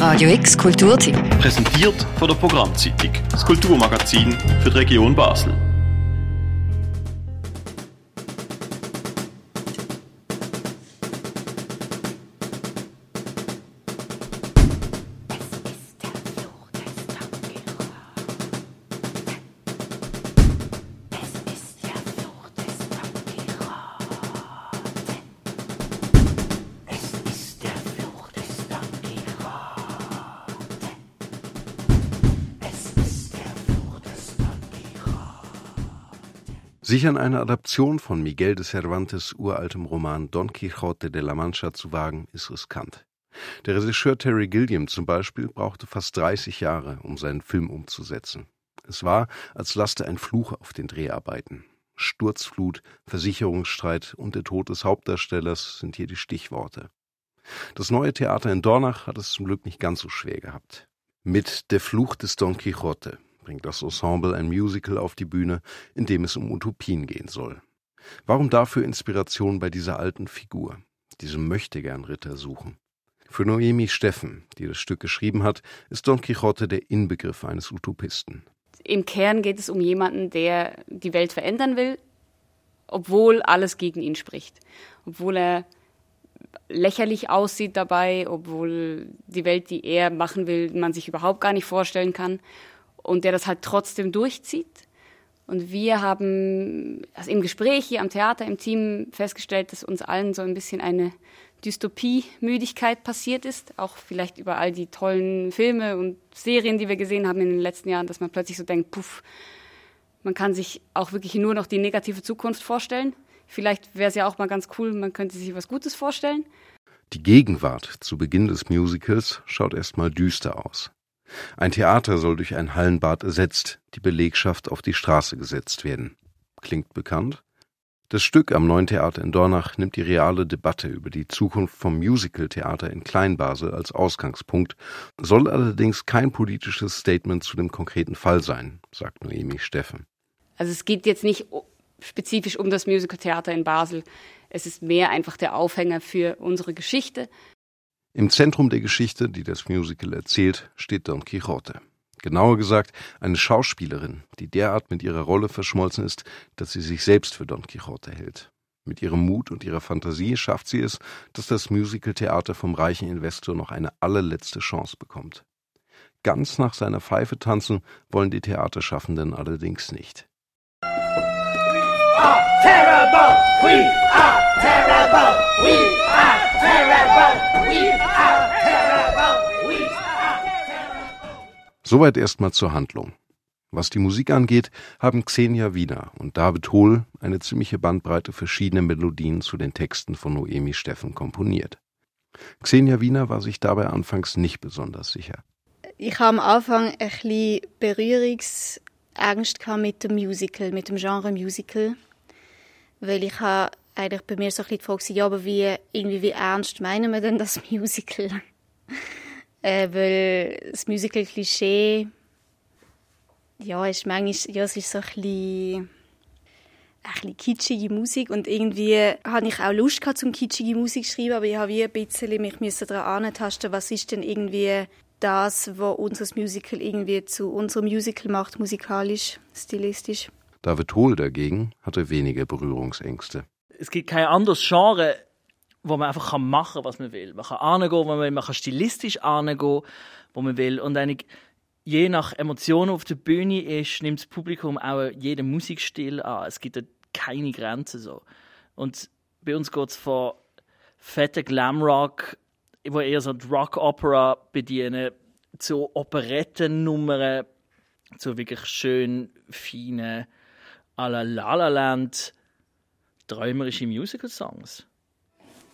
Radio X Kulturtipp. Präsentiert von der Programmzeitung, das Kulturmagazin für die Region Basel. Sich an eine Adaption von Miguel de Cervantes uraltem Roman Don Quixote de la Mancha zu wagen, ist riskant. Der Regisseur Terry Gilliam zum Beispiel brauchte fast 30 Jahre, um seinen Film umzusetzen. Es war, als laste ein Fluch auf den Dreharbeiten. Sturzflut, Versicherungsstreit und der Tod des Hauptdarstellers sind hier die Stichworte. Das neue Theater in Dornach hat es zum Glück nicht ganz so schwer gehabt. Mit Der Fluch des Don Quixote bringt das Ensemble ein Musical auf die Bühne, in dem es um Utopien gehen soll. Warum dafür Inspiration bei dieser alten Figur, diesem Möchtegern-Ritter suchen? Für Noemi Steffen, die das Stück geschrieben hat, ist Don Quixote der Inbegriff eines Utopisten. Im Kern geht es um jemanden, der die Welt verändern will, obwohl alles gegen ihn spricht. Obwohl er lächerlich aussieht dabei, obwohl die Welt, die er machen will, man sich überhaupt gar nicht vorstellen kann und der das halt trotzdem durchzieht. Und wir haben also im Gespräch hier am Theater im Team festgestellt, dass uns allen so ein bisschen eine Dystopie-Müdigkeit passiert ist, auch vielleicht über all die tollen Filme und Serien, die wir gesehen haben in den letzten Jahren, dass man plötzlich so denkt, puff, man kann sich auch wirklich nur noch die negative Zukunft vorstellen. Vielleicht wäre es ja auch mal ganz cool, man könnte sich was Gutes vorstellen. Die Gegenwart zu Beginn des Musicals schaut erstmal düster aus. Ein Theater soll durch ein Hallenbad ersetzt, die Belegschaft auf die Straße gesetzt werden. Klingt bekannt? Das Stück am Neuen Theater in Dornach nimmt die reale Debatte über die Zukunft vom Musicaltheater in Kleinbasel als Ausgangspunkt, soll allerdings kein politisches Statement zu dem konkreten Fall sein, sagt Noemi Steffen. Also es geht jetzt nicht spezifisch um das Musicaltheater in Basel. Es ist mehr einfach der Aufhänger für unsere Geschichte. Im Zentrum der Geschichte, die das Musical erzählt, steht Don Quixote. Genauer gesagt, eine Schauspielerin, die derart mit ihrer Rolle verschmolzen ist, dass sie sich selbst für Don Quixote hält. Mit ihrem Mut und ihrer Fantasie schafft sie es, dass das Musicaltheater vom reichen Investor noch eine allerletzte Chance bekommt. Ganz nach seiner Pfeife tanzen wollen die Theaterschaffenden allerdings nicht. We are terrible! We are terrible! We are Soweit erstmal zur Handlung. Was die Musik angeht, haben Xenia Wiener und David Hohl eine ziemliche Bandbreite verschiedener Melodien zu den Texten von Noemi Steffen komponiert. Xenia Wiener war sich dabei anfangs nicht besonders sicher. Ich habe am Anfang ein bisschen Berührungsangst mit dem Musical, mit dem Genre Musical, weil ich habe eigentlich bei mir so ein bisschen die Frage, ja, aber wie, irgendwie, wie ernst meinen wir denn das Musical? Äh, weil das Musical-Klischee, ja, ist manchmal, ja, es ist so ein bisschen, ein bisschen kitschige Musik und irgendwie hatte ich auch Lust gehabt, zum kitschige Musik zu schreiben, aber ich habe wie ein bisschen mich daran antasten, was ist denn irgendwie das, was unser Musical irgendwie zu unserem Musical macht, musikalisch, stilistisch. David Hohl dagegen hatte weniger Berührungsängste es gibt kein anderes Genre, wo man einfach machen kann, was man will. Man kann angehen, wo man will, man kann stilistisch angehen, wo man will. Und eigentlich, je nach Emotionen auf der Bühne ist, nimmt das Publikum auch jeden Musikstil an. Es gibt keine Grenzen so. Und bei uns geht es von fetten Glamrock, wo eher so die Rock-Opera bedienen, zu Operettennummern, zu wirklich schön feinen à la La La Land träumerische Musical-Songs.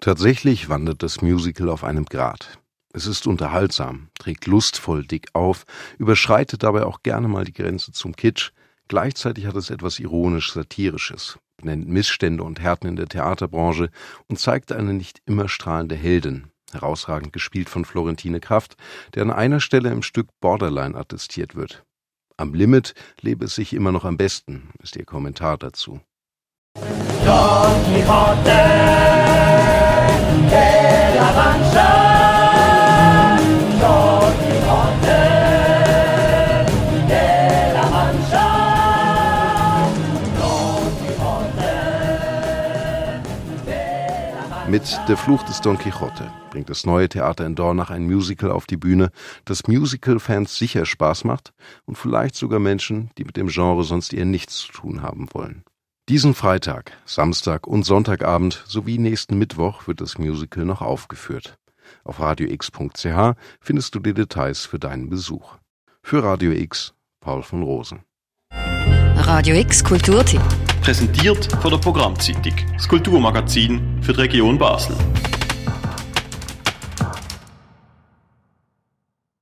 Tatsächlich wandert das Musical auf einem Grat. Es ist unterhaltsam, trägt lustvoll dick auf, überschreitet dabei auch gerne mal die Grenze zum Kitsch. Gleichzeitig hat es etwas ironisch-satirisches, benennt Missstände und Härten in der Theaterbranche und zeigt eine nicht immer strahlende Heldin, herausragend gespielt von Florentine Kraft, der an einer Stelle im Stück Borderline attestiert wird. Am Limit lebe es sich immer noch am besten, ist ihr Kommentar dazu. Don Quixote de la Mancha Mit Der Fluch des Don Quixote bringt das neue Theater in Dornach ein Musical auf die Bühne, das Musical-Fans sicher Spaß macht und vielleicht sogar Menschen, die mit dem Genre sonst eher nichts zu tun haben wollen. Diesen Freitag, Samstag und Sonntagabend sowie nächsten Mittwoch wird das Musical noch aufgeführt. Auf radiox.ch findest du die Details für deinen Besuch. Für Radio X, Paul von Rosen. Radio X Kulturtipp. Präsentiert von der Programmzeitung, das Kulturmagazin für die Region Basel.